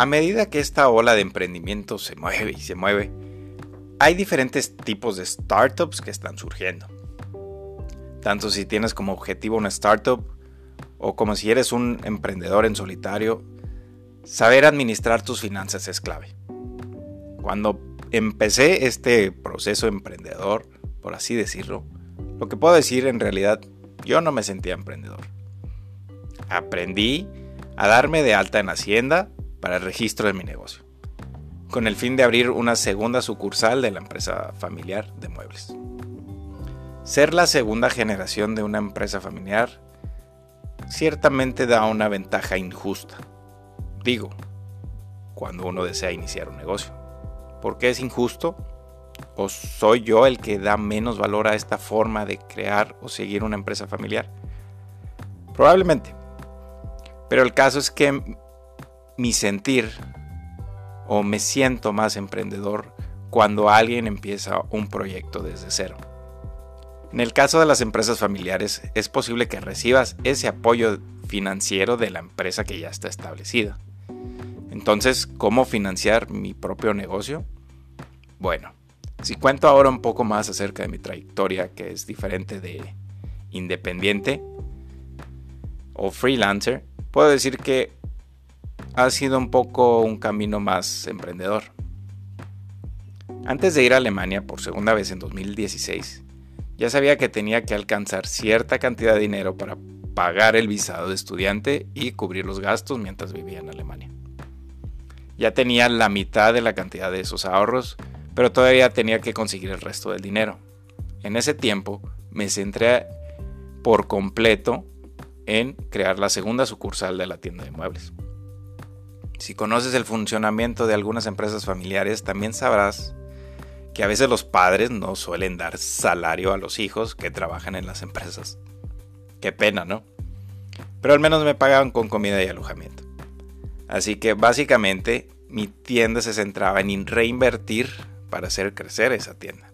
A medida que esta ola de emprendimiento se mueve y se mueve, hay diferentes tipos de startups que están surgiendo. Tanto si tienes como objetivo una startup o como si eres un emprendedor en solitario, saber administrar tus finanzas es clave. Cuando empecé este proceso emprendedor, por así decirlo, lo que puedo decir en realidad, yo no me sentía emprendedor. Aprendí a darme de alta en Hacienda para el registro de mi negocio, con el fin de abrir una segunda sucursal de la empresa familiar de muebles. Ser la segunda generación de una empresa familiar ciertamente da una ventaja injusta. Digo, cuando uno desea iniciar un negocio. ¿Por qué es injusto? ¿O soy yo el que da menos valor a esta forma de crear o seguir una empresa familiar? Probablemente. Pero el caso es que mi sentir o me siento más emprendedor cuando alguien empieza un proyecto desde cero. En el caso de las empresas familiares es posible que recibas ese apoyo financiero de la empresa que ya está establecida. Entonces, ¿cómo financiar mi propio negocio? Bueno, si cuento ahora un poco más acerca de mi trayectoria, que es diferente de independiente o freelancer, puedo decir que ha sido un poco un camino más emprendedor. Antes de ir a Alemania por segunda vez en 2016, ya sabía que tenía que alcanzar cierta cantidad de dinero para pagar el visado de estudiante y cubrir los gastos mientras vivía en Alemania. Ya tenía la mitad de la cantidad de esos ahorros, pero todavía tenía que conseguir el resto del dinero. En ese tiempo me centré por completo en crear la segunda sucursal de la tienda de muebles. Si conoces el funcionamiento de algunas empresas familiares, también sabrás que a veces los padres no suelen dar salario a los hijos que trabajan en las empresas. Qué pena, ¿no? Pero al menos me pagaban con comida y alojamiento. Así que básicamente mi tienda se centraba en reinvertir para hacer crecer esa tienda.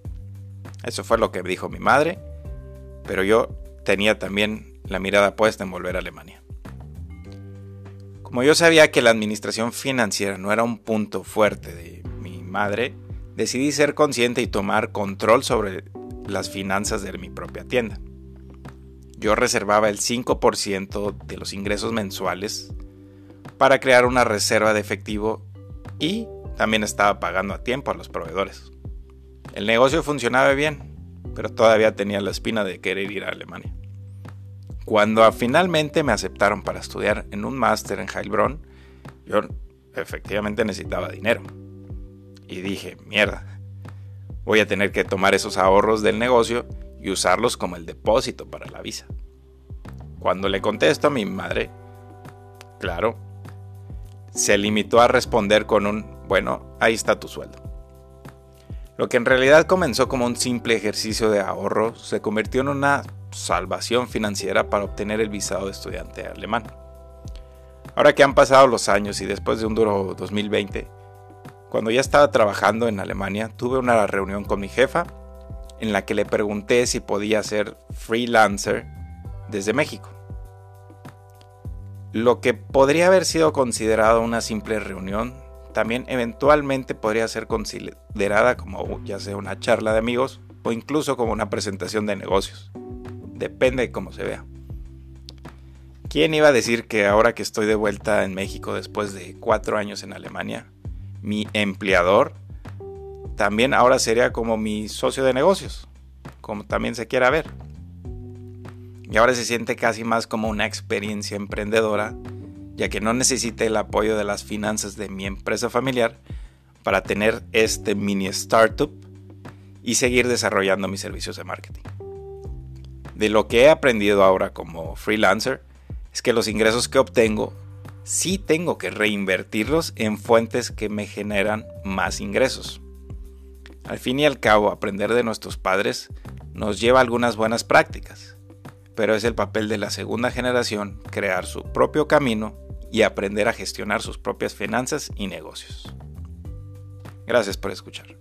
Eso fue lo que dijo mi madre, pero yo tenía también la mirada puesta en volver a Alemania. Como yo sabía que la administración financiera no era un punto fuerte de mi madre, decidí ser consciente y tomar control sobre las finanzas de mi propia tienda. Yo reservaba el 5% de los ingresos mensuales para crear una reserva de efectivo y también estaba pagando a tiempo a los proveedores. El negocio funcionaba bien, pero todavía tenía la espina de querer ir a Alemania. Cuando finalmente me aceptaron para estudiar en un máster en Heilbronn, yo efectivamente necesitaba dinero. Y dije, mierda, voy a tener que tomar esos ahorros del negocio y usarlos como el depósito para la visa. Cuando le contesto a mi madre, claro, se limitó a responder con un, bueno, ahí está tu sueldo. Lo que en realidad comenzó como un simple ejercicio de ahorro se convirtió en una salvación financiera para obtener el visado de estudiante alemán. Ahora que han pasado los años y después de un duro 2020, cuando ya estaba trabajando en Alemania, tuve una reunión con mi jefa en la que le pregunté si podía ser freelancer desde México. Lo que podría haber sido considerado una simple reunión, también eventualmente podría ser considerada como ya sea una charla de amigos o incluso como una presentación de negocios. Depende de cómo se vea. ¿Quién iba a decir que ahora que estoy de vuelta en México después de cuatro años en Alemania, mi empleador también ahora sería como mi socio de negocios, como también se quiera ver? y ahora se siente casi más como una experiencia emprendedora, ya que no necesita el apoyo de las finanzas de mi empresa familiar para tener este mini startup y seguir desarrollando mis servicios de marketing. De lo que he aprendido ahora como freelancer es que los ingresos que obtengo sí tengo que reinvertirlos en fuentes que me generan más ingresos. Al fin y al cabo, aprender de nuestros padres nos lleva a algunas buenas prácticas pero es el papel de la segunda generación crear su propio camino y aprender a gestionar sus propias finanzas y negocios. Gracias por escuchar.